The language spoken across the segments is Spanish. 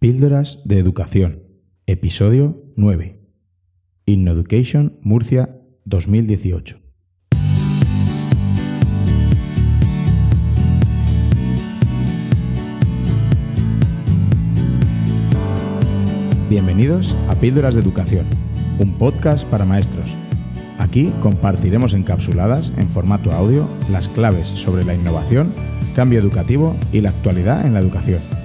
Píldoras de Educación, episodio 9. InnoEducation Murcia 2018. Bienvenidos a Píldoras de Educación, un podcast para maestros. Aquí compartiremos encapsuladas en formato audio las claves sobre la innovación, cambio educativo y la actualidad en la educación.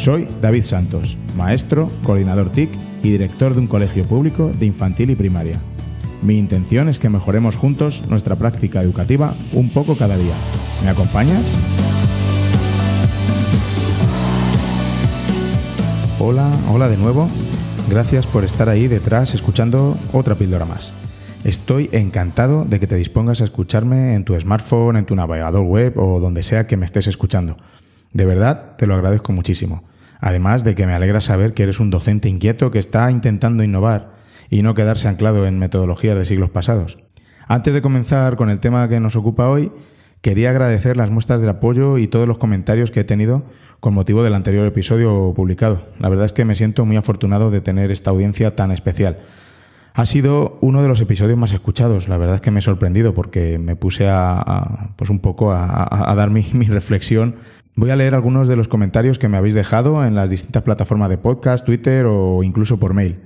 Soy David Santos, maestro, coordinador TIC y director de un colegio público de infantil y primaria. Mi intención es que mejoremos juntos nuestra práctica educativa un poco cada día. ¿Me acompañas? Hola, hola de nuevo. Gracias por estar ahí detrás escuchando otra píldora más. Estoy encantado de que te dispongas a escucharme en tu smartphone, en tu navegador web o donde sea que me estés escuchando. De verdad, te lo agradezco muchísimo. Además de que me alegra saber que eres un docente inquieto que está intentando innovar y no quedarse anclado en metodologías de siglos pasados. Antes de comenzar con el tema que nos ocupa hoy, quería agradecer las muestras de apoyo y todos los comentarios que he tenido con motivo del anterior episodio publicado. La verdad es que me siento muy afortunado de tener esta audiencia tan especial. Ha sido uno de los episodios más escuchados. La verdad es que me he sorprendido porque me puse a, pues un poco a, dar mi, mi, reflexión. Voy a leer algunos de los comentarios que me habéis dejado en las distintas plataformas de podcast, Twitter o incluso por mail.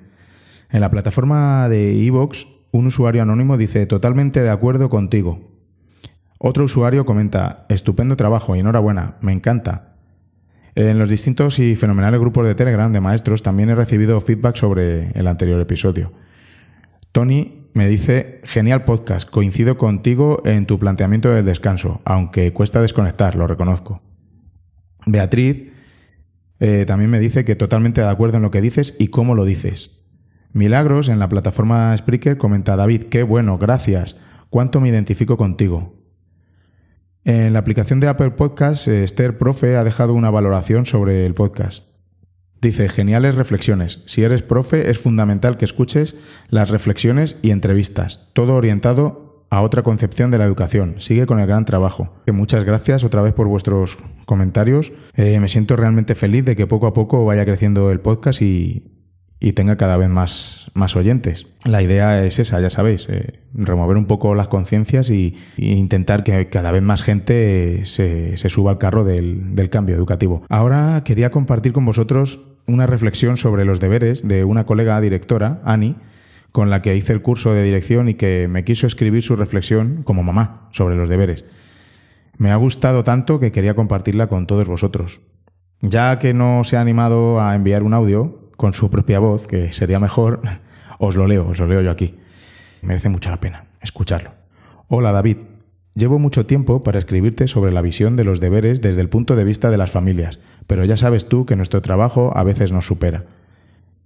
En la plataforma de Evox, un usuario anónimo dice totalmente de acuerdo contigo. Otro usuario comenta estupendo trabajo y enhorabuena, me encanta. En los distintos y fenomenales grupos de Telegram de maestros también he recibido feedback sobre el anterior episodio. Tony me dice, genial podcast, coincido contigo en tu planteamiento del descanso, aunque cuesta desconectar, lo reconozco. Beatriz eh, también me dice que totalmente de acuerdo en lo que dices y cómo lo dices. Milagros en la plataforma Spreaker comenta, David, qué bueno, gracias, cuánto me identifico contigo. En la aplicación de Apple Podcast, eh, Esther Profe ha dejado una valoración sobre el podcast. Dice, geniales reflexiones. Si eres profe, es fundamental que escuches las reflexiones y entrevistas, todo orientado a otra concepción de la educación. Sigue con el gran trabajo. Muchas gracias otra vez por vuestros comentarios. Eh, me siento realmente feliz de que poco a poco vaya creciendo el podcast y, y tenga cada vez más, más oyentes. La idea es esa, ya sabéis, eh, remover un poco las conciencias y, intentar que cada vez más gente se, se suba al carro del, del, cambio educativo. Ahora quería compartir con vosotros una reflexión sobre los deberes de una colega directora, Ani, con la que hice el curso de dirección y que me quiso escribir su reflexión como mamá sobre los deberes. Me ha gustado tanto que quería compartirla con todos vosotros. Ya que no se ha animado a enviar un audio con su propia voz, que sería mejor, os lo leo, os lo leo yo aquí. Merece mucho la pena escucharlo. Hola David, Llevo mucho tiempo para escribirte sobre la visión de los deberes desde el punto de vista de las familias, pero ya sabes tú que nuestro trabajo a veces nos supera.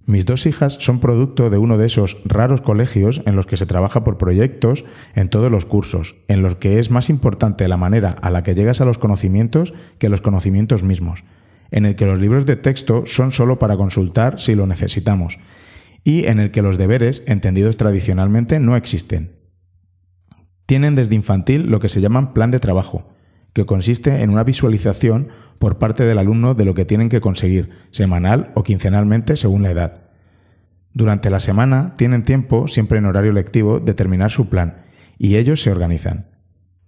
Mis dos hijas son producto de uno de esos raros colegios en los que se trabaja por proyectos en todos los cursos, en los que es más importante la manera a la que llegas a los conocimientos que los conocimientos mismos, en el que los libros de texto son solo para consultar si lo necesitamos, y en el que los deberes, entendidos tradicionalmente, no existen. Tienen desde infantil lo que se llaman plan de trabajo, que consiste en una visualización por parte del alumno de lo que tienen que conseguir, semanal o quincenalmente según la edad. Durante la semana tienen tiempo, siempre en horario lectivo, de terminar su plan, y ellos se organizan.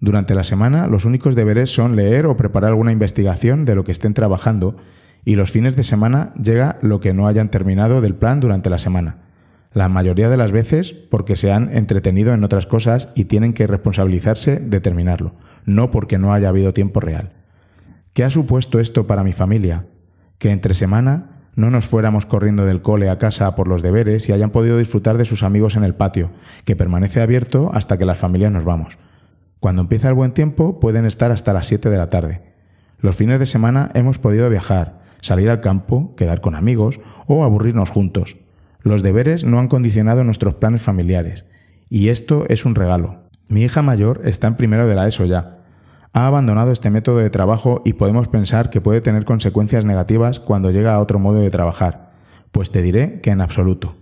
Durante la semana los únicos deberes son leer o preparar alguna investigación de lo que estén trabajando, y los fines de semana llega lo que no hayan terminado del plan durante la semana la mayoría de las veces porque se han entretenido en otras cosas y tienen que responsabilizarse de terminarlo, no porque no haya habido tiempo real. ¿Qué ha supuesto esto para mi familia? Que entre semana no nos fuéramos corriendo del cole a casa por los deberes y hayan podido disfrutar de sus amigos en el patio, que permanece abierto hasta que las familias nos vamos. Cuando empieza el buen tiempo pueden estar hasta las 7 de la tarde. Los fines de semana hemos podido viajar, salir al campo, quedar con amigos o aburrirnos juntos. Los deberes no han condicionado nuestros planes familiares, y esto es un regalo. Mi hija mayor está en primero de la ESO ya. Ha abandonado este método de trabajo y podemos pensar que puede tener consecuencias negativas cuando llega a otro modo de trabajar. Pues te diré que en absoluto.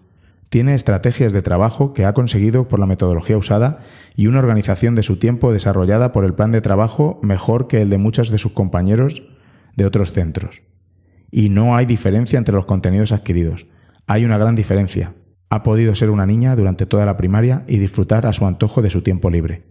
Tiene estrategias de trabajo que ha conseguido por la metodología usada y una organización de su tiempo desarrollada por el plan de trabajo mejor que el de muchos de sus compañeros de otros centros. Y no hay diferencia entre los contenidos adquiridos. Hay una gran diferencia. Ha podido ser una niña durante toda la primaria y disfrutar a su antojo de su tiempo libre.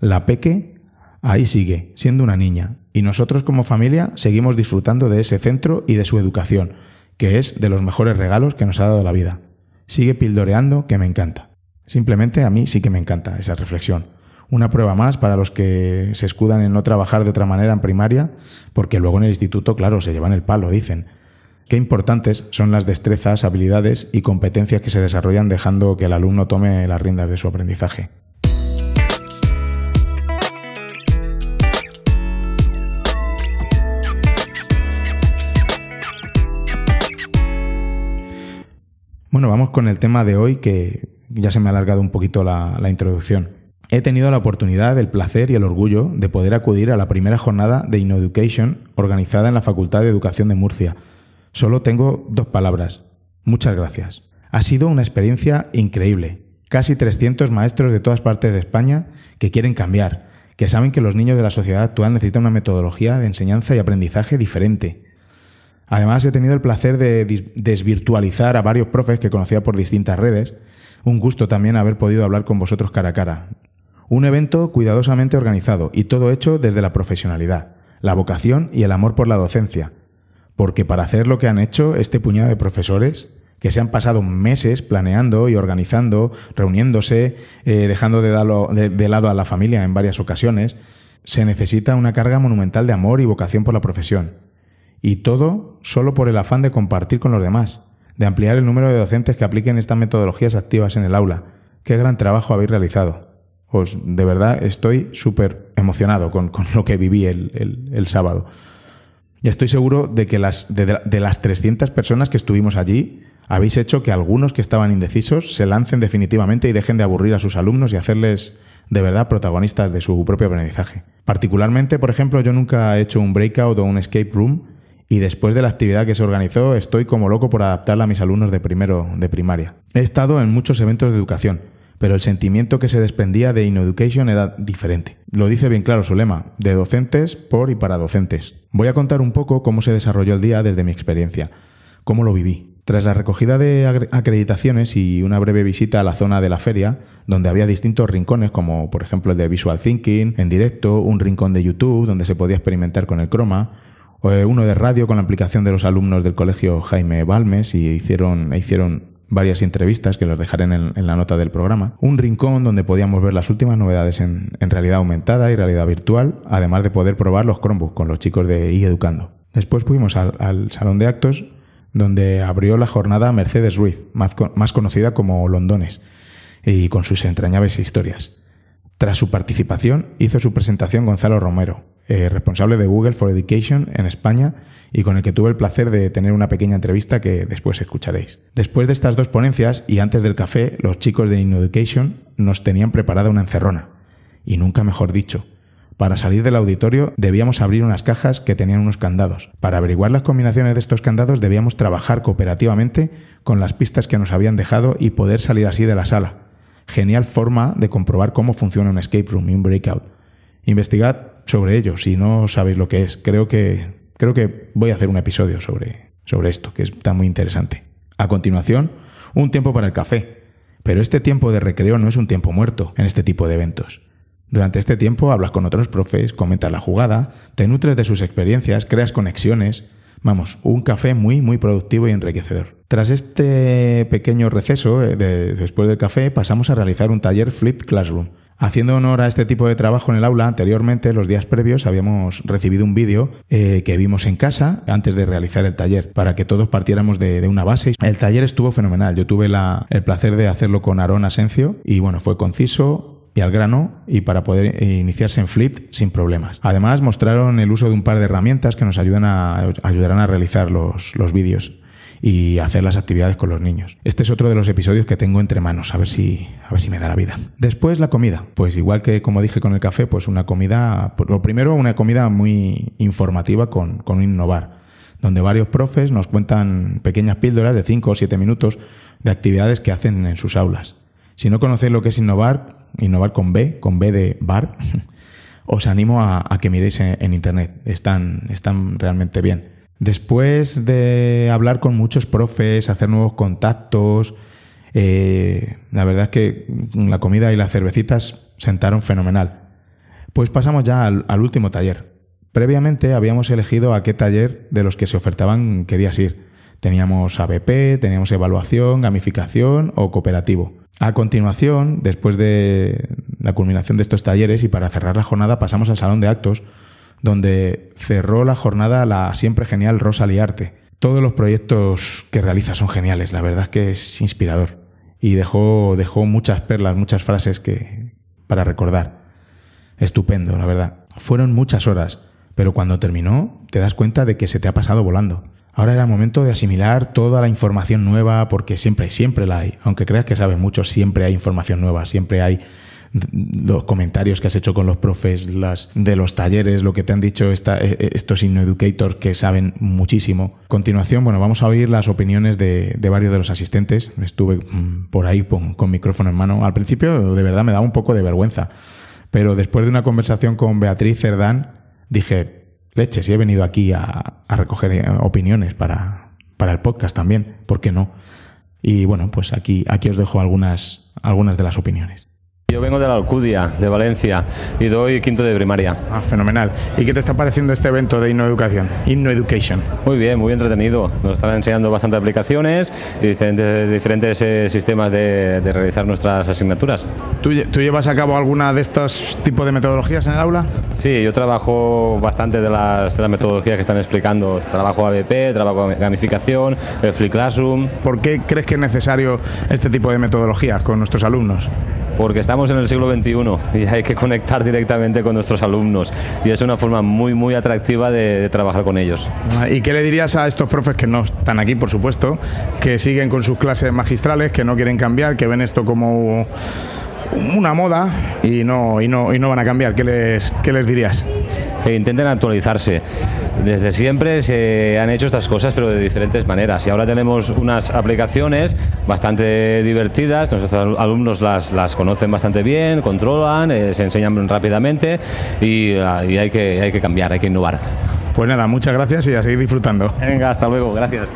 La peque ahí sigue, siendo una niña, y nosotros como familia seguimos disfrutando de ese centro y de su educación, que es de los mejores regalos que nos ha dado la vida. Sigue pildoreando, que me encanta. Simplemente a mí sí que me encanta esa reflexión. Una prueba más para los que se escudan en no trabajar de otra manera en primaria, porque luego en el instituto, claro, se llevan el palo, dicen. Qué importantes son las destrezas, habilidades y competencias que se desarrollan dejando que el alumno tome las riendas de su aprendizaje. Bueno, vamos con el tema de hoy que ya se me ha alargado un poquito la, introducción. He tenido la oportunidad, el placer y el orgullo de poder acudir a la primera jornada de InnoEducation organizada en la Facultad de Educación de Murcia. Solo tengo dos palabras. Muchas gracias. Ha sido una experiencia increíble. Casi 300 maestros de todas partes de España que quieren cambiar, que saben que los niños de la sociedad actual necesitan una metodología de enseñanza y aprendizaje diferente, Además, he tenido el placer de desvirtualizar a varios profes que conocía por distintas redes. Un gusto también haber podido hablar con vosotros cara a cara. Un evento cuidadosamente organizado y todo hecho desde la profesionalidad, la vocación y el amor por la docencia. Porque para hacer lo que han hecho este puñado de profesores, que se han pasado meses planeando y organizando, reuniéndose, eh, dejando de lado a la familia en varias ocasiones, se necesita una carga monumental de amor y vocación por la profesión. Y todo solo por el afán de compartir con los demás, de ampliar el número de docentes que apliquen estas metodologías activas en el aula. Qué gran trabajo habéis realizado. Pues de verdad estoy súper emocionado con, lo que viví el, sábado. Y estoy seguro de que las, de, de las 300 personas que estuvimos allí, habéis hecho que algunos que estaban indecisos se lancen definitivamente y dejen de aburrir a sus alumnos y hacerles de verdad protagonistas de su propio aprendizaje. Particularmente, por ejemplo, yo nunca he hecho un breakout o un escape room y después de la actividad que se organizó estoy como loco por adaptarla a mis alumnos de primero de primaria. He estado en muchos eventos de educación, pero el sentimiento que se desprendía de InnoEducation era diferente. Lo dice bien claro su lema, de docentes por y para docentes. Voy a contar un poco cómo se desarrolló el día desde mi experiencia, cómo lo viví. Tras la recogida de acreditaciones y una breve visita a la zona de la feria, donde había distintos rincones, como por ejemplo el de Visual Thinking, en directo, un rincón de YouTube donde se podía experimentar con el croma, uno de radio con la aplicación de los alumnos del colegio Jaime Balmes y hicieron, hicieron varias entrevistas que los dejaré en, la nota del programa. Un rincón donde podíamos ver las últimas novedades en, realidad aumentada y realidad virtual, además de poder probar los Chromebooks con los chicos de iEducando. Después fuimos al, salón de actos donde abrió la jornada Mercedes Ruiz, más, más conocida como Londones, y con sus entrañables historias. Tras su participación hizo su presentación Gonzalo Romero, eh, responsable de Google for Education en España y con el que tuve el placer de tener una pequeña entrevista que después escucharéis. Después de estas dos ponencias y antes del café, los chicos de InnoEducation nos tenían preparada una encerrona. Y nunca mejor dicho. Para salir del auditorio debíamos abrir unas cajas que tenían unos candados. Para averiguar las combinaciones de estos candados debíamos trabajar cooperativamente con las pistas que nos habían dejado y poder salir así de la sala. Genial forma de comprobar cómo funciona un escape room y un breakout. Investigad sobre ello si no sabéis lo que es. Creo que, creo que voy a hacer un episodio sobre, sobre esto, que está muy interesante. A continuación, un tiempo para el café. Pero este tiempo de recreo no es un tiempo muerto en este tipo de eventos. Durante este tiempo hablas con otros profes, comentas la jugada, te nutres de sus experiencias, creas conexiones. Vamos, un café muy, muy productivo y enriquecedor. Tras este pequeño receso, eh, después del café, pasamos a realizar un taller Flipped Classroom, Haciendo honor a este tipo de trabajo en el aula, anteriormente, los días previos, habíamos recibido un vídeo eh, que vimos en casa antes de realizar el taller, para que todos partiéramos de, una base. El taller estuvo fenomenal. Yo tuve el placer de hacerlo con Aaron Asencio y bueno, fue conciso, y al grano y para poder iniciarse en Flip sin problemas. Además, mostraron el uso de un par de herramientas que nos ayudan a, ayudarán a realizar los, los vídeos y hacer las actividades con los niños. Este es otro de los episodios que tengo entre manos, a ver si, a ver si me da la vida. Después la comida, pues igual que como dije con el café, pues una comida, lo primero una comida muy informativa con, con innovar, donde varios profes nos cuentan pequeñas píldoras de 5 o 7 minutos de actividades que hacen en sus aulas. Si no conocéis lo que es innovar, innovar con B, con B de bar, os animo a, que miréis en, internet. Están, están realmente bien. Después de hablar con muchos profes, hacer nuevos contactos, eh, la verdad es que la comida y las cervecitas sentaron fenomenal. Pues pasamos ya al, al último taller. Previamente habíamos elegido a qué taller de los que se ofertaban querías ir. Teníamos ABP, teníamos evaluación, gamificación o cooperativo. A continuación, después de la culminación de estos talleres y para cerrar la jornada, pasamos al salón de actos, donde cerró la jornada la siempre genial Rosa Liarte. Todos los proyectos que realiza son geniales, la verdad es que es inspirador. Y dejó, dejó muchas perlas, muchas frases que, para recordar. Estupendo, la verdad. Fueron muchas horas, pero cuando terminó te das cuenta de que se te ha pasado volando. Ahora era el momento de asimilar toda la información nueva, porque siempre, siempre la hay. Aunque creas que sabes mucho, siempre hay información nueva, siempre hay los comentarios que has hecho con los profes, las de los talleres, lo que te han dicho esta, e, e, estos InnoEducators que saben muchísimo. A continuación, bueno, vamos a oír las opiniones de, varios de los asistentes. Estuve mm, por ahí con, con micrófono en mano. Al principio, de verdad, me daba un poco de vergüenza. Pero después de una conversación con Beatriz Cerdán, dije, leche, si he venido aquí a, a recoger eh, opiniones para, para el podcast también, ¿por qué no? Y bueno, pues aquí, aquí os dejo algunas, algunas de las opiniones. Yo vengo de la Alcudia, de Valencia, y doy quinto de primaria. Ah, fenomenal. ¿Y qué te está pareciendo este evento de InnoEducación? InnoEducation. Muy bien, muy entretenido. Nos están enseñando bastante aplicaciones y diferentes, diferentes eh, sistemas de, de, realizar nuestras asignaturas. ¿Tú, ¿Tú, llevas a cabo alguna de estos tipos de metodologías en el aula? Sí, yo trabajo bastante de las, de las metodologías que están explicando. Trabajo ABP, trabajo gamificación, el Flip Classroom. ¿Por qué crees que es necesario este tipo de metodologías con nuestros alumnos? Porque estamos en el siglo XXI y hay que conectar directamente con nuestros alumnos y es una forma muy muy atractiva de, de, trabajar con ellos. ¿Y qué le dirías a estos profes que no están aquí, por supuesto, que siguen con sus clases magistrales, que no quieren cambiar, que ven esto como una moda y no, y no, y no van a cambiar? ¿Qué les, qué les dirías? Que intenten actualizarse. Desde siempre se han hecho estas cosas, pero de diferentes maneras. Y ahora tenemos unas aplicaciones bastante divertidas. Nuestros alumnos las, las conocen bastante bien, controlan, eh, se enseñan rápidamente y, uh, y hay, que, hay que cambiar, hay que innovar. Pues nada, muchas gracias y a seguir disfrutando. Venga, hasta luego, gracias.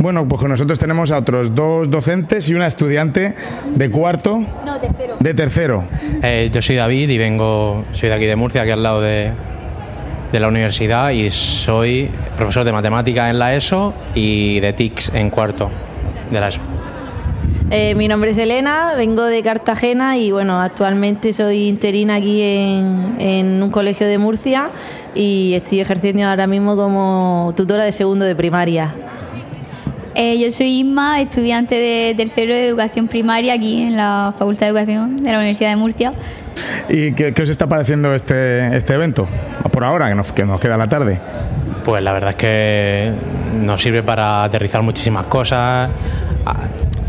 Bueno, pues con nosotros tenemos a otros dos docentes y una estudiante de cuarto. No, tercero. De tercero. Eh, yo soy David y vengo, soy de aquí de Murcia, aquí al lado de, de la universidad y soy profesor de matemáticas en la ESO y de TICS en cuarto de la ESO. Eh, mi nombre es Elena, vengo de Cartagena y bueno, actualmente soy interina aquí en, en, un colegio de Murcia y estoy ejerciendo ahora mismo como tutora de segundo de primaria. Eh, yo soy Isma, estudiante de tercero de educación primaria aquí en la Facultad de Educación de la Universidad de Murcia. ¿Y qué, os está pareciendo este, este evento? Por ahora, que nos, que nos queda la tarde. Pues la verdad es que nos sirve para aterrizar muchísimas cosas.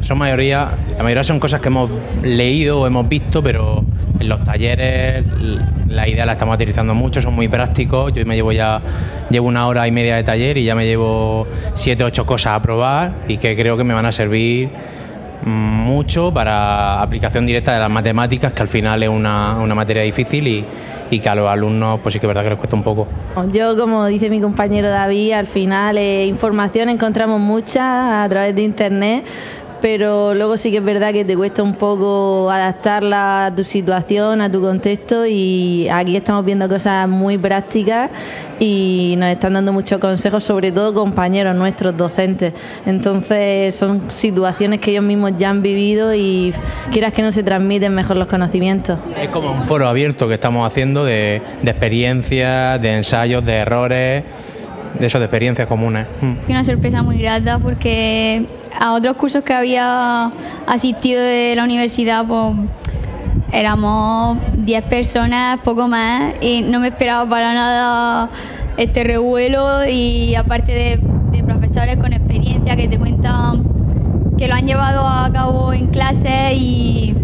Son mayoría, la mayoría son cosas que hemos leído o hemos visto, pero en los talleres la idea la estamos aterrizando mucho, son muy prácticos. Yo me llevo ya llevo una hora y media de taller y ya me llevo siete, ocho cosas a probar y que creo que me van a servir mucho para aplicación directa de las matemáticas, que al final es una, una materia difícil y, y, que a los alumnos pues sí que es verdad que les cuesta un poco. Yo, como dice mi compañero David, al final eh, información encontramos mucha a través de internet, pero luego sí que es verdad que te cuesta un poco adaptarla a tu situación, a tu contexto y aquí estamos viendo cosas muy prácticas y nos están dando muchos consejos, sobre todo compañeros nuestros docentes. Entonces son situaciones que ellos mismos ya han vivido y quieras que no se transmiten mejor los conocimientos. Es como un foro abierto que estamos haciendo de, de experiencias, de ensayos, de errores de eso, de experiencias comunes. Y una sorpresa muy grata porque a otros cursos que había asistido de la universidad, pues éramos 10 personas, poco más, y no me esperaba para nada este revuelo y aparte de, profesores con experiencia que te cuentan que lo han llevado a cabo en clase y,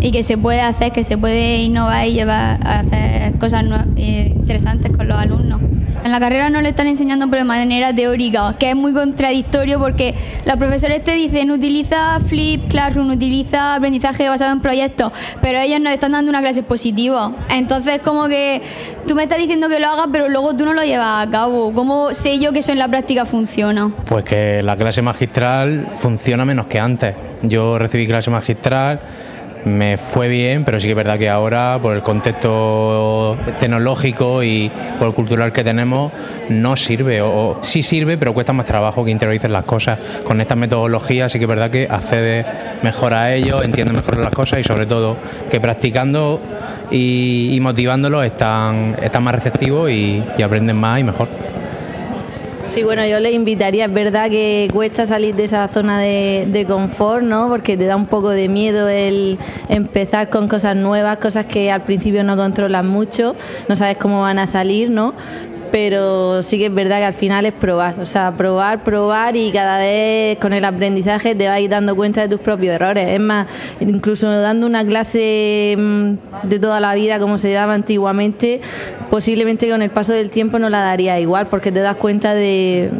y, que se puede hacer, que se puede innovar y llevar a hacer cosas interesantes con los alumnos. En la carrera no le están enseñando pero de manera teórica, que es muy contradictorio porque los profesores te dicen utiliza Flip Classroom, utiliza aprendizaje basado en proyectos, pero ellos nos están dando una clase positiva. Entonces como que tú me estás diciendo que lo hagas, pero luego tú no lo llevas a cabo. ¿Cómo sé yo que eso en la práctica funciona? Pues que la clase magistral funciona menos que antes. Yo recibí clase magistral me fue bien, pero sí que es verdad que ahora, por el contexto tecnológico y por el cultural que tenemos, no sirve. O, sí sirve, pero cuesta más trabajo que interioricen las cosas. Con estas metodologías sí que es verdad que accede mejor a ellos, entiende mejor las cosas y sobre todo que practicando y, motivándolos están, están más receptivos y aprenden más y mejor. Sí, bueno, yo le invitaría, es verdad que cuesta salir de esa zona de, confort, ¿no? Porque te da un poco de miedo el empezar con cosas nuevas, cosas que al principio no controlas mucho, no sabes cómo van a salir, ¿no? Pero sí que es verdad que al final es probar, o sea, probar, probar y cada vez con el aprendizaje te vas dando cuenta de tus propios errores. Es más, incluso dando una clase mm, de toda la vida como se daba antiguamente, posiblemente con el paso del tiempo no la daría igual porque te das cuenta de,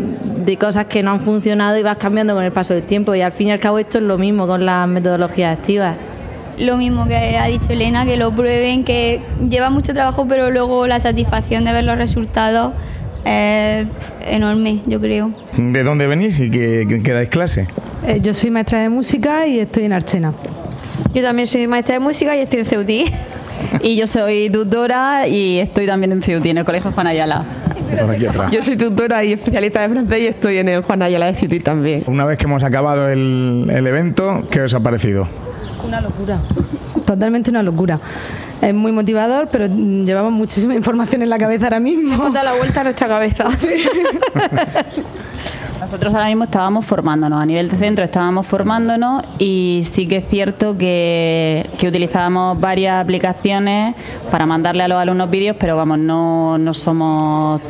de cosas que no han funcionado y vas cambiando con el paso del tiempo y al fin y al cabo esto es lo mismo con las metodologías activas lo mismo que ha dicho Elena, que lo prueben, que lleva mucho trabajo, pero luego la satisfacción de ver los resultados es enorme, yo creo. ¿De dónde venís y qué, qué dais clase? Eh, yo soy maestra de música y estoy en Archena. Yo también soy maestra de música y estoy en Ceutí. y yo soy tutora y estoy también en Ceutí, en el Colegio Juan Ayala. Yo soy tutora y especialista de francés y estoy en el Juan Ayala de Ceutí también. Una vez que hemos acabado el, el evento, ¿qué os ha parecido? Una locura, totalmente una locura. Es muy motivador, pero llevamos muchísima información en la cabeza ahora mismo. Hemos dado la vuelta a nuestra cabeza. Nosotros ahora mismo estábamos formándonos, a nivel de centro estábamos formándonos y sí que es cierto que, que utilizábamos varias aplicaciones para mandarle a los alumnos vídeos, pero vamos, no, no somos,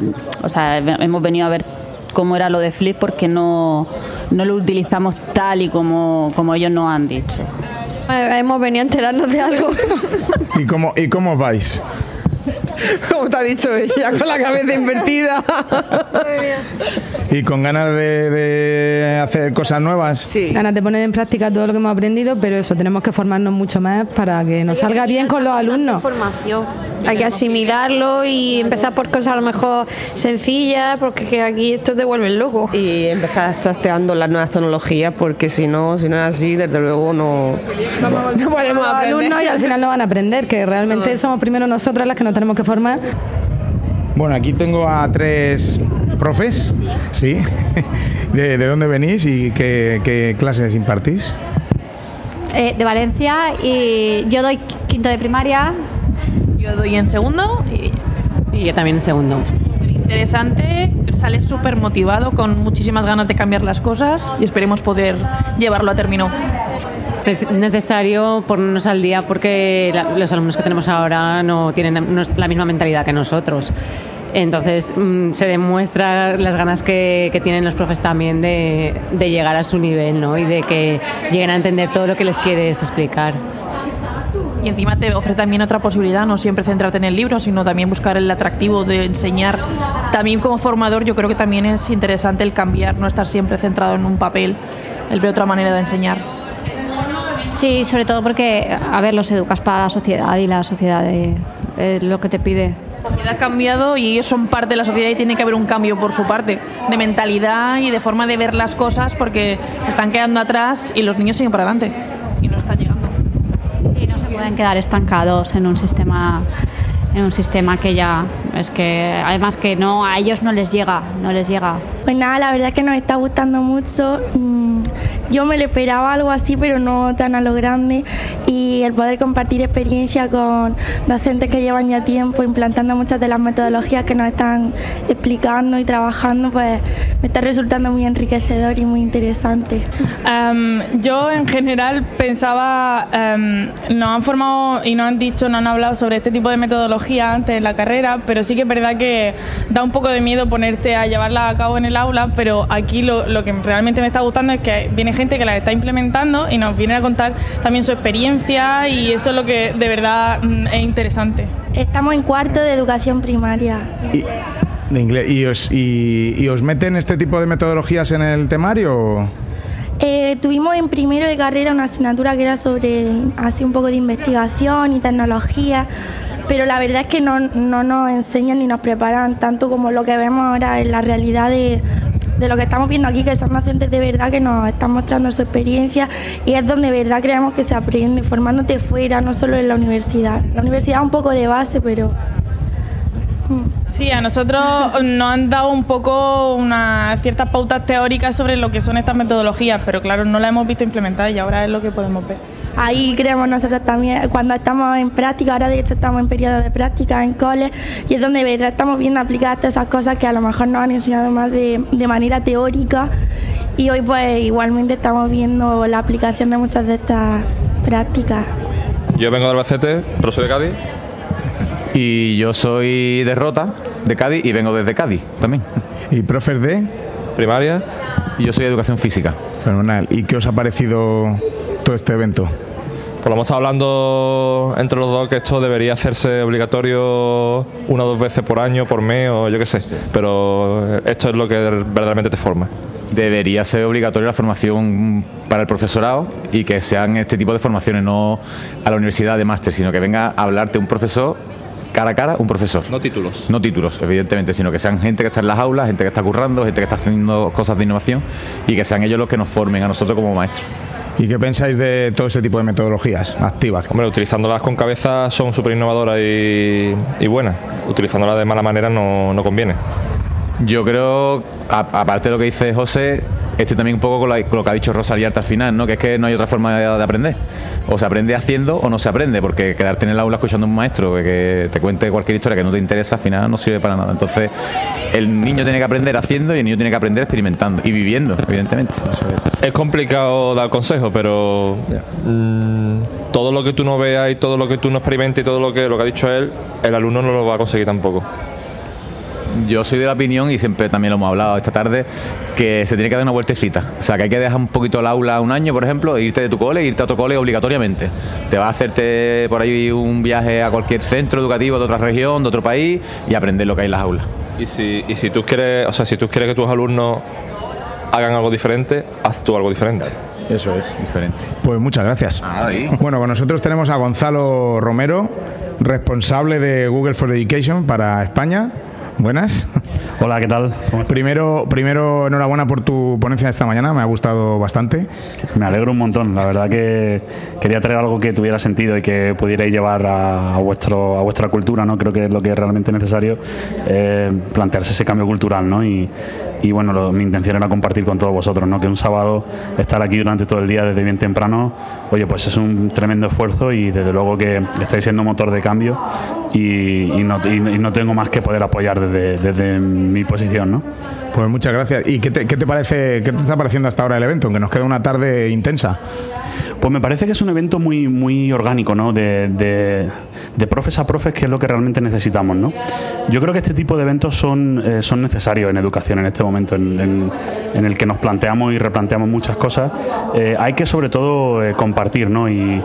o sea, hemos venido a ver cómo era lo de Flip porque no, no lo utilizamos tal y como, como ellos nos han dicho. Hemos venido a enterarnos de algo. ¿Y cómo, y cómo vais? Como te ha dicho ella, con la cabeza invertida. ¿Y con ganas de, hacer cosas nuevas? Sí. Ganas de poner en práctica todo lo que hemos aprendido, pero eso, tenemos que formarnos mucho más para que nos salga bien con los alumnos. Formación. Hay que asimilarlo y empezar por cosas a lo mejor sencillas, porque aquí esto te vuelve loco. Y empezar testeando las nuevas tecnologías, porque si no, si no es así, desde luego no, no podemos aprender. alumnos y al final no van a aprender, que realmente somos primero nosotras las que nos tenemos que Bueno, aquí tengo a tres profes, ¿sí? ¿De, dónde venís y qué, clases impartís? Eh, de Valencia y yo doy quinto de primaria. Yo doy en segundo y, yo también en segundo. interesante, sales súper motivado, con muchísimas ganas de cambiar las cosas y esperemos poder llevarlo a término. Es necesario ponernos al día porque los alumnos que tenemos ahora no tienen la misma mentalidad que nosotros. Entonces mm, se demuestra las ganas que, tienen los profes también de, llegar a su nivel ¿no? y de que lleguen a entender todo lo que les quieres explicar. Y encima te ofrece también otra posibilidad, no siempre centrarte en el libro, sino también buscar el atractivo de enseñar. También como formador yo creo que también es interesante el cambiar, no estar siempre centrado en un papel, el ver otra manera de enseñar. Sí, sobre todo porque, a ver, los educas para la sociedad y la sociedad es lo que te pide la sociedad ha cambiado y ellos son parte de la sociedad y tiene que haber un cambio por su parte, de mentalidad y de forma de ver las cosas porque se están quedando atrás y los niños siguen para adelante y no están llegando. Sí, no se pueden quedar estancados en un sistema en un sistema que ya es que además que no a ellos no les llega, no les llega. Pues nada, la verdad que nos está gustando mucho. Yo me lo esperaba algo así, pero no tan a lo grande. Y el poder compartir experiencia con docentes que llevan ya tiempo implantando muchas de las metodologías que nos están explicando y trabajando, pues me está resultando muy enriquecedor y muy interesante. Em, yo en general pensaba, um, nos han formado y nos han dicho, nos han hablado sobre este tipo de metodología antes en la carrera, pero sí que es verdad que da un poco de miedo ponerte a llevarla a cabo en el aula, pero aquí lo, lo que realmente me está gustando es que viene gente que la está implementando y nos viene a contar también su experiencia y eso es lo que de verdad mm, es interesante. Estamos en cuarto de educación primaria. De inglés. ¿Y os, y, y os meten este tipo de metodologías en el temario? Eh, tuvimos en primero de carrera una asignatura que era sobre así un poco de investigación y tecnología, pero la verdad es que no, no nos enseñan ni nos preparan tanto como lo que vemos ahora en la realidad de, de lo que estamos viendo aquí, que son docentes de verdad que nos están mostrando su experiencia y es donde de verdad creemos que se aprende, formándote fuera, no solo en la universidad. La universidad es un poco de base, pero... Sí, a nosotros nos han dado un poco unas ciertas pautas teóricas sobre lo que son estas metodologías, pero claro, no las hemos visto implementadas y ahora es lo que podemos ver. Ahí creemos nosotros también, cuando estamos en práctica, ahora de hecho estamos en periodo de práctica en cole, y es donde de verdad estamos viendo aplicadas todas esas cosas que a lo mejor nos han enseñado más de, de manera teórica, y hoy pues igualmente estamos viendo la aplicación de muchas de estas prácticas. Yo vengo de Albacete, pero soy de Cádiz. Y yo soy de Rota, de Cádiz, y vengo desde Cádiz también. ¿Y profes de? Primaria. Y yo soy de Educación Física. Fenomenal. ¿Y qué os ha parecido todo este evento? Pues lo hemos estado hablando entre los dos que esto debería hacerse obligatorio una o dos veces por año, por mes o yo qué sé. Pero esto es lo que verdaderamente te forma. Debería ser obligatoria la formación para el profesorado y que sean este tipo de formaciones, no a la universidad de máster, sino que venga a hablarte un profesor cara a cara, un profesor. No títulos. No títulos, evidentemente, sino que sean gente que está en las aulas, gente que está currando, gente que está haciendo cosas de innovación y que sean ellos los que nos formen a nosotros como maestros. ¿Y qué pensáis de todo este tipo de metodologías activas? Hombre, utilizándolas con cabeza son súper innovadoras y, y buenas. Utilizándolas de mala manera no, no conviene. Yo creo, a- aparte de lo que dice José, estoy también un poco con, la- con lo que ha dicho Rosa Liarta al final, ¿no? que es que no hay otra forma de, de aprender. O se aprende haciendo o no se aprende, porque quedarte en el aula escuchando a un maestro que, que te cuente cualquier historia que no te interesa, al final no sirve para nada. Entonces, el niño tiene que aprender haciendo y el niño tiene que aprender experimentando y viviendo, evidentemente. Es complicado dar consejo, pero mm, todo lo que tú no veas y todo lo que tú no experimentes y todo lo que, lo que ha dicho él, el alumno no lo va a conseguir tampoco. Yo soy de la opinión, y siempre también lo hemos hablado esta tarde, que se tiene que dar una vueltecita. O sea, que hay que dejar un poquito el aula un año, por ejemplo, e irte de tu cole e irte a otro cole obligatoriamente. Te vas a hacerte por ahí un viaje a cualquier centro educativo de otra región, de otro país, y aprender lo que hay en las aulas. Y si, y si tú quieres, o sea, si tú quieres que tus alumnos hagan algo diferente, haz tú algo diferente. Eso es. Diferente. Pues muchas gracias. Bueno, con nosotros tenemos a Gonzalo Romero, responsable de Google for Education para España. Buenas. Hola, ¿qué tal? Primero, primero, enhorabuena por tu ponencia de esta mañana, me ha gustado bastante. Me alegro un montón, la verdad que quería traer algo que tuviera sentido y que pudierais llevar a, a vuestro, a vuestra cultura, ¿no? Creo que es lo que es realmente necesario, eh, plantearse ese cambio cultural, ¿no? Y, y bueno, mi intención era compartir con todos vosotros, ¿no? Que un sábado estar aquí durante todo el día desde bien temprano, oye, pues es un tremendo esfuerzo y desde luego que estáis siendo motor de cambio y, no, y no tengo más que poder apoyar desde, desde mi posición, ¿no? Pues muchas gracias. ¿Y qué te, qué te parece, qué te está pareciendo hasta ahora el evento? Aunque nos queda una tarde intensa. Pues me parece que es un evento muy, muy orgánico, ¿no? De, de- profes a profes, que es lo que realmente necesitamos, ¿no? Yo creo que este tipo de eventos son, eh, son necesarios en educación en este momento, en, en- en el que nos planteamos y replanteamos muchas cosas. Eh, hay que sobre todo eh, compartir, ¿no? Y,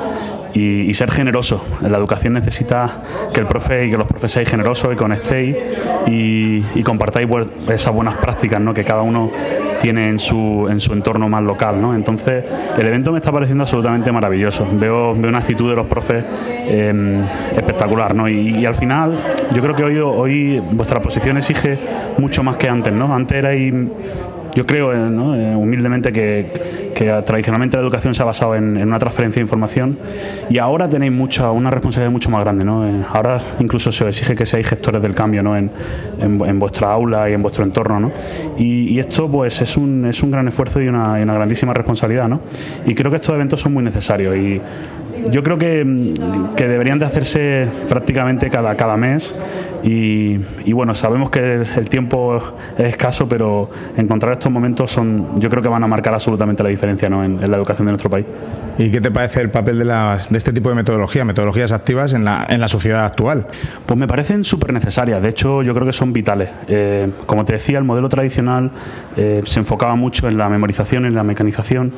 y- ser generoso. La educación necesita que el profe y que los profes seáis generosos y conectéis y, y compartáis esas buenas prácticas ¿no? que cada uno tiene en su, en su entorno más local. ¿no? Entonces, el evento me está pareciendo absolutamente maravilloso. Veo, veo una actitud de los profes eh, espectacular. ¿no? Y, y al final, yo creo que hoy, hoy vuestra posición exige mucho más que antes. ¿no? Antes erais yo creo, eh. Eh, humildemente, que, tradicionalmente la educación se ha basado en, en una transferencia de información y ahora tenéis mucha, una responsabilidad mucho más grande. ¿no? Eh, ahora incluso se os exige que seáis gestores del cambio ¿no? en, en, en vuestra aula y en vuestro entorno. ¿no? Y, y esto pues es un, es un gran esfuerzo y una, y una grandísima responsabilidad. ¿no? Y creo que estos eventos son muy necesarios y yo creo que, mm, que deberían de hacerse prácticamente cada, cada mes y, y bueno, sabemos que el, tiempo es escaso, pero encontrar estos momentos son, yo creo que van a marcar absolutamente la diferencia ¿no? en, en la educación de nuestro país. ¿Y qué te parece el papel de, las, de este tipo de metodologías, metodologías activas en la, en la sociedad actual? Pues me parecen súper necesarias, de hecho yo creo que son vitales. Eh, como te decía, el modelo tradicional eh, se enfocaba mucho en la memorización, en la mecanización,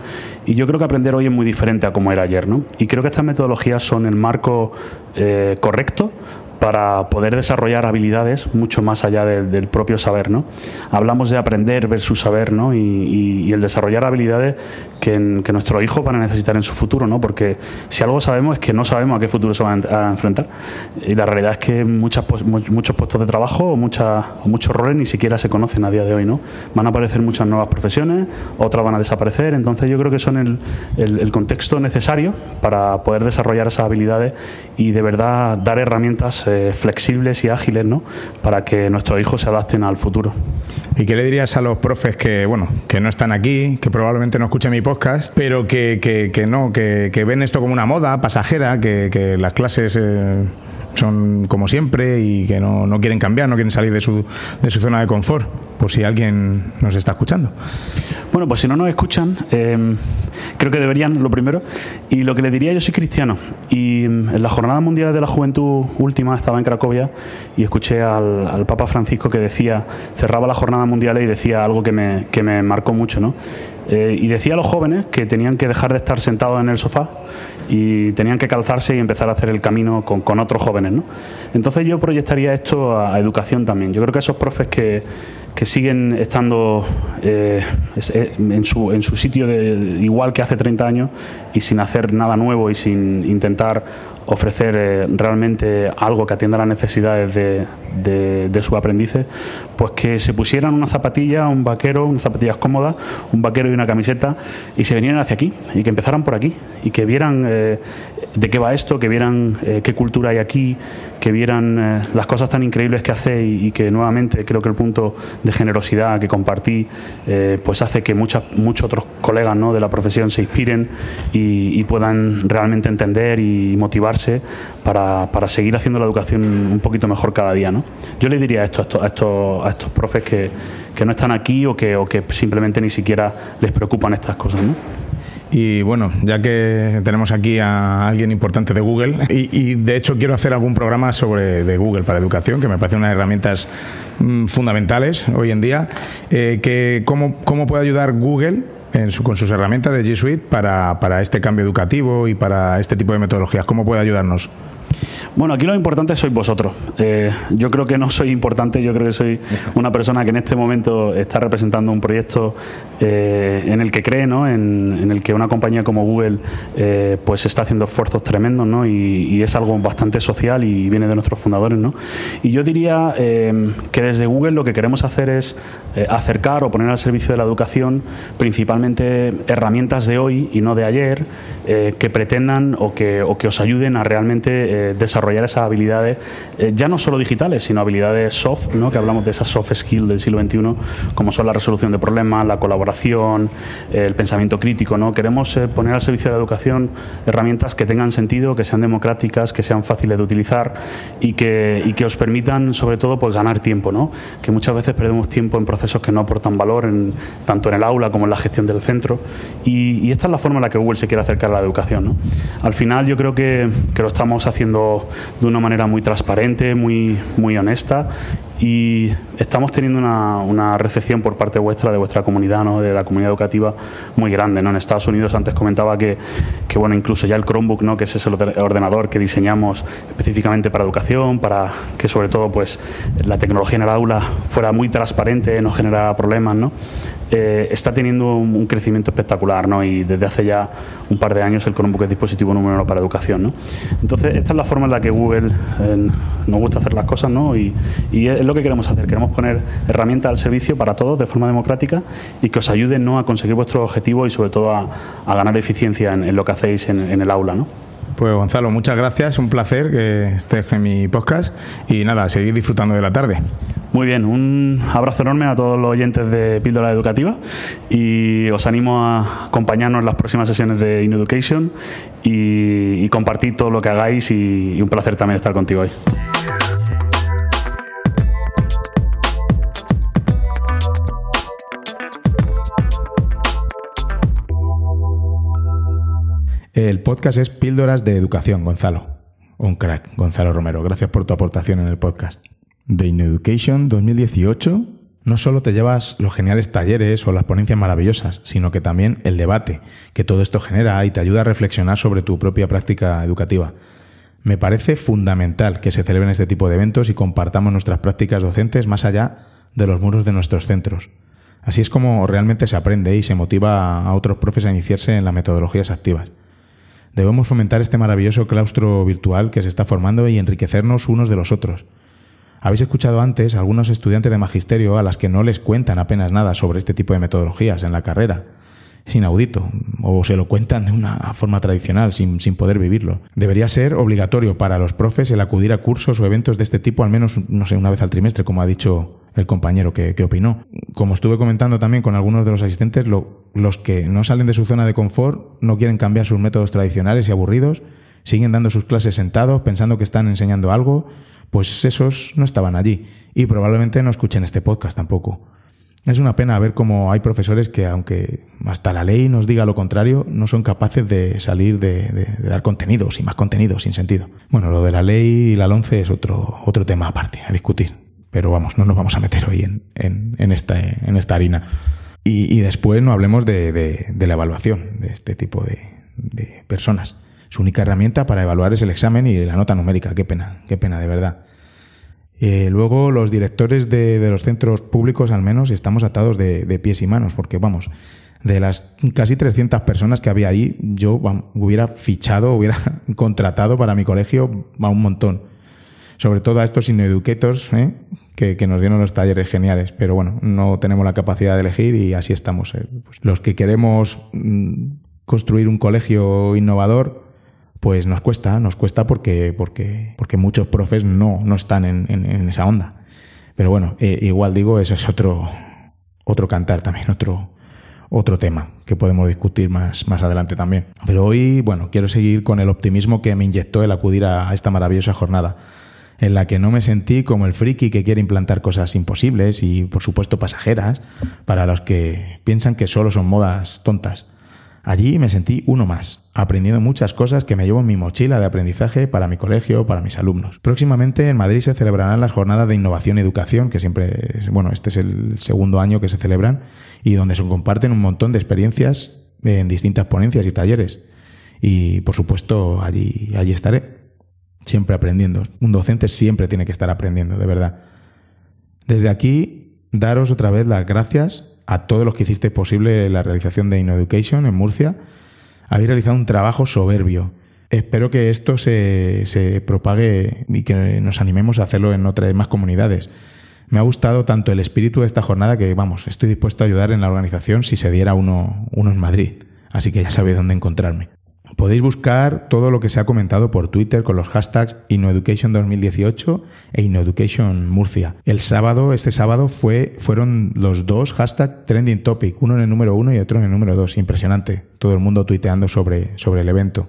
y yo creo que aprender hoy es muy diferente a como era ayer. ¿no? Y creo que estas metodologías son el marco eh, correcto para poder desarrollar habilidades mucho más allá del, del propio saber. ¿no? Hablamos de aprender versus saber ¿no? y, y- y el desarrollar habilidades que, en- que nuestros hijos van a necesitar en su futuro, ¿no? porque si algo sabemos es que no sabemos a qué futuro se van a enfrentar. Y la realidad es que muchas, muchos puestos de trabajo o, o muchos roles ni siquiera se conocen a día de hoy. ¿no? Van a aparecer muchas nuevas profesiones, otras van a desaparecer. Entonces yo creo que son el, el- el contexto necesario para poder desarrollar esas habilidades y de verdad dar herramientas eh, flexibles y ágiles ¿no? para que nuestros hijos se adapten al futuro. ¿Y qué le dirías a los profes que, bueno, que no están aquí, que probablemente no escuchen mi podcast, pero que, que- no, que, que ven esto como una moda pasajera, que, que las clases eh, son como siempre y que no, no quieren cambiar, no quieren salir de su, de su zona de confort? Por si alguien nos está escuchando. Bueno, pues si no nos escuchan, eh, creo que deberían, lo primero. Y lo que le diría, yo soy cristiano. Y mm, en la Jornada Mundial de la Juventud última estaba en Cracovia y escuché al, al Papa Francisco que decía, cerraba la Jornada Mundial y decía algo que me, que me marcó mucho, ¿no? Eh, y decía a los jóvenes que tenían que dejar de estar sentados en el sofá y tenían que calzarse y empezar a hacer el camino con, con otros jóvenes, ¿no? Entonces yo proyectaría esto a, educación también. Yo creo que esos profes que, que siguen estando eh, eh, en, su, en su sitio de, igual que hace 30 años y sin hacer nada nuevo y sin intentar ofrecer realmente algo que atienda las necesidades de, de, sus aprendices, pues que se pusieran una zapatilla, un vaquero, unas zapatillas cómodas, un vaquero y una camiseta y se vinieran hacia aquí y que empezaran por aquí y que vieran eh, de qué va esto, que vieran eh, qué cultura hay aquí, que vieran eh, las cosas tan increíbles que hace y, que nuevamente creo que el punto de generosidad que compartí pues hace que muchas, muchos otros colegas ¿no? de la profesión se inspiren y, y puedan realmente entender y motivarse para, para seguir haciendo la educación un poquito mejor cada día. ¿no? Yo le diría esto a estos, a estos, a estos profes que, que no están aquí o que, o que simplemente ni siquiera les preocupan estas cosas. ¿no? Y bueno, ya que tenemos aquí a alguien importante de Google, y, de hecho quiero hacer algún programa sobre de Google para educación, que me parece unas herramientas mm, fundamentales hoy en día, eh, que cómo, cómo puede ayudar Google en su- con sus herramientas de G Suite para, para este cambio educativo y para este tipo de metodologías. ¿Cómo puede ayudarnos? Bueno, aquí lo importante sois vosotros. Eh, yo creo que no soy importante, yo creo que soy una persona que en este momento está representando un proyecto eh, en el que cree, ¿no? en, el que una compañía como Google eh, pues está haciendo esfuerzos tremendos ¿no? y, es algo bastante social y viene de nuestros fundadores. ¿no? Y yo diría que desde Google lo que queremos hacer es acercar o poner al servicio de la educación principalmente herramientas de hoy y no de ayer que pretendan o que, o que os ayuden a realmente desarrollar esas habilidades, eh, ya no solo digitales, sino habilidades soft, ¿no? que hablamos de esas soft skills del siglo XXI, como son la resolución de problemas, la colaboración, eh, el pensamiento crítico. ¿no? Queremos eh, poner al servicio de la educación herramientas que tengan sentido, que sean democráticas, que sean fáciles de utilizar y que, y que os permitan, sobre todo, pues, ganar tiempo. ¿no? Que muchas veces perdemos tiempo en procesos que no aportan valor, en, tanto en el aula como en la gestión del centro. Y, y esta es la forma en la que Google se quiere acercar a la educación. ¿no? Al final, yo creo que, que lo estamos haciendo de una manera muy transparente, muy, muy honesta y estamos teniendo una, una recepción por parte vuestra, de vuestra comunidad, ¿no? de la comunidad educativa, muy grande. ¿no? En Estados Unidos antes comentaba que, que bueno, incluso ya el Chromebook, ¿no? que ese es orde- ordenador que diseñamos específicamente para educación, para que sobre todo pues, la tecnología en el aula fuera muy transparente, no generara problemas, ¿no? Eh, está teniendo un, crecimiento espectacular ¿no? y desde hace ya un par de años el Chromebook es dispositivo número uno para educación. ¿no? Entonces, esta es la forma en la que Google eh, nos gusta hacer las cosas ¿no? y, y es lo que queremos hacer. Queremos poner herramientas al servicio para todos de forma democrática y que os ayuden ¿no? a conseguir vuestros objetivos y sobre todo a, a ganar eficiencia en, en lo que hacéis en, en el aula. ¿no? Pues Gonzalo, muchas gracias, un placer que estés en mi podcast y nada, seguir disfrutando de la tarde. Muy bien, un abrazo enorme a todos los oyentes de Píldora Educativa y os animo a acompañarnos en las próximas sesiones de InEducation y, y compartir todo lo que hagáis y, y un placer también estar contigo hoy. El podcast es Píldoras de Educación, Gonzalo. Un crack, Gonzalo Romero. Gracias por tu aportación en el podcast. The Education 2018 no solo te llevas los geniales talleres o las ponencias maravillosas, sino que también el debate que todo esto genera y te ayuda a reflexionar sobre tu propia práctica educativa. Me parece fundamental que se celebren este tipo de eventos y compartamos nuestras prácticas docentes más allá de los muros de nuestros centros. Así es como realmente se aprende y se motiva a otros profes a iniciarse en las metodologías activas. Debemos fomentar este maravilloso claustro virtual que se está formando y enriquecernos unos de los otros. Habéis escuchado antes a algunos estudiantes de magisterio a las que no les cuentan apenas nada sobre este tipo de metodologías en la carrera es inaudito, o se lo cuentan de una forma tradicional, sin, poder vivirlo. Debería ser obligatorio para los profes el acudir a cursos o eventos de este tipo al menos, no sé, una vez al trimestre, como ha dicho el compañero que, opinó. Como estuve comentando también con algunos de los asistentes, los que no salen de su zona de confort no quieren cambiar sus métodos tradicionales y aburridos, siguen dando sus clases sentados pensando que están enseñando algo, pues esos no estaban allí y probablemente no escuchen este podcast tampoco. Es una pena ver cómo hay profesores que, aunque hasta la ley nos diga lo contrario, no son capaces de salir de, dar contenidos y más contenidos sin sentido. Bueno, lo de la ley y la LONCE es otro, otro tema aparte a discutir. Pero vamos, no nos vamos a meter hoy en, en, esta, en esta harina. Y, después no hablemos de, la evaluación de este tipo de personas. Su única herramienta para evaluar es el examen y la nota numérica. Qué pena, qué pena, de verdad. Eh, luego, los directores de, los centros públicos, al menos, estamos atados de, pies y manos, porque vamos, de las casi 300 personas que había ahí, yo hubiera fichado, hubiera contratado para mi colegio a un montón. Sobre todo a estos ineducators ¿eh? que, nos dieron los talleres geniales. Pero bueno, no tenemos la capacidad de elegir y así estamos. Eh. Pues los que queremos mm, construir un colegio innovador, pues nos cuesta, nos cuesta porque, porque, porque muchos profes no, no están en, esa onda. Pero bueno, eh, igual digo, eso es otro, otro cantar también, otro, otro tema que podemos discutir más, más adelante también. Pero hoy, bueno, quiero seguir con el optimismo que me inyectó el acudir a, esta maravillosa jornada, en la que no me sentí como el friki que quiere implantar cosas imposibles y, por supuesto, pasajeras, para los que piensan que solo son modas tontas. Allí me sentí uno más, aprendiendo muchas cosas que me llevo en mi mochila de aprendizaje para mi colegio, para mis alumnos. Próximamente en Madrid se celebrarán las jornadas de innovación y educación, que siempre, es, bueno, este es el segundo año que se celebran, y donde se comparten un montón de experiencias en distintas ponencias y talleres. Y por supuesto, allí, allí estaré, siempre aprendiendo. Un docente siempre tiene que estar aprendiendo, de verdad. Desde aquí, daros otra vez las gracias a todos los que hiciste posible la realización de InnoEducation en Murcia. Habéis realizado un trabajo soberbio. Espero que esto se, se, propague y que nos animemos a hacerlo en otras más comunidades. Me ha gustado tanto el espíritu de esta jornada que, vamos, estoy dispuesto a ayudar en la organización si se diera uno, uno en Madrid. Así que ya sabéis dónde encontrarme. Podéis buscar todo lo que se ha comentado por Twitter con los hashtags InnoEducation 2018 e InnoEducation Murcia. El sábado, este sábado, fue, fueron los dos hashtags trending topic, uno en el número uno y otro en el número dos. Impresionante. Todo el mundo tuiteando sobre, sobre el evento.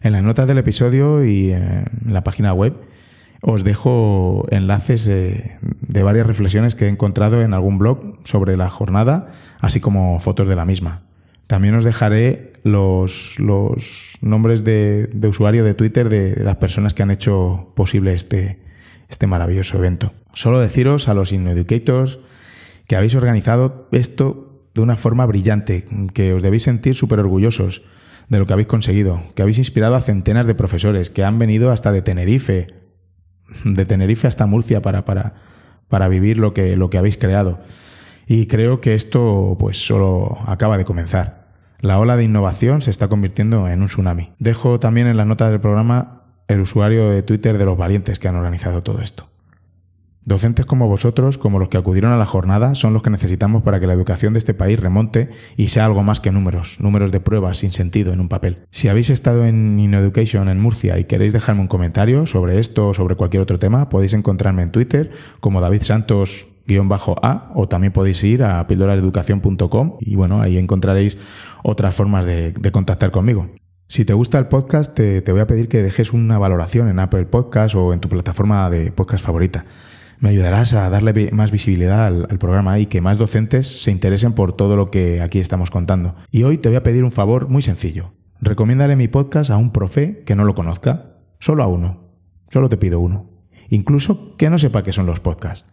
En las notas del episodio y en la página web os dejo enlaces de varias reflexiones que he encontrado en algún blog sobre la jornada, así como fotos de la misma. También os dejaré los, nombres de, usuario de Twitter de, las personas que han hecho posible este, este maravilloso evento. Solo deciros a los InnoEducators que habéis organizado esto de una forma brillante, que os debéis sentir súper orgullosos de lo que habéis conseguido, que habéis inspirado a centenas de profesores que han venido hasta de Tenerife, de Tenerife hasta Murcia para, para, para vivir lo que, lo que habéis creado. Y creo que esto pues solo acaba de comenzar. La ola de innovación se está convirtiendo en un tsunami. Dejo también en la nota del programa el usuario de Twitter de los valientes que han organizado todo esto. Docentes como vosotros, como los que acudieron a la jornada, son los que necesitamos para que la educación de este país remonte y sea algo más que números, números de pruebas sin sentido en un papel. Si habéis estado en InnoEducation en Murcia y queréis dejarme un comentario sobre esto o sobre cualquier otro tema, podéis encontrarme en Twitter como David Santos a o también podéis ir a píldorasdeeducación.com y bueno, ahí encontraréis otras formas de, contactar conmigo. Si te gusta el podcast, te, voy a pedir que dejes una valoración en Apple Podcast o en tu plataforma de podcast favorita. Me ayudarás a darle más visibilidad al, al, programa y que más docentes se interesen por todo lo que aquí estamos contando. Y hoy te voy a pedir un favor muy sencillo. Recomiéndale mi podcast a un profe que no lo conozca. Solo a uno. Solo te pido uno. Incluso que no sepa qué son los podcasts.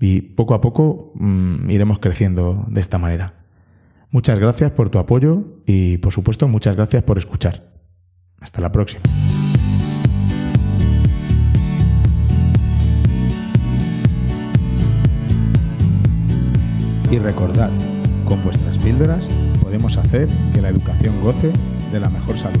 Y poco a poco mm, iremos creciendo de esta manera. Muchas gracias por tu apoyo y por supuesto muchas gracias por escuchar. Hasta la próxima. Y recordad, con vuestras píldoras podemos hacer que la educación goce de la mejor salud.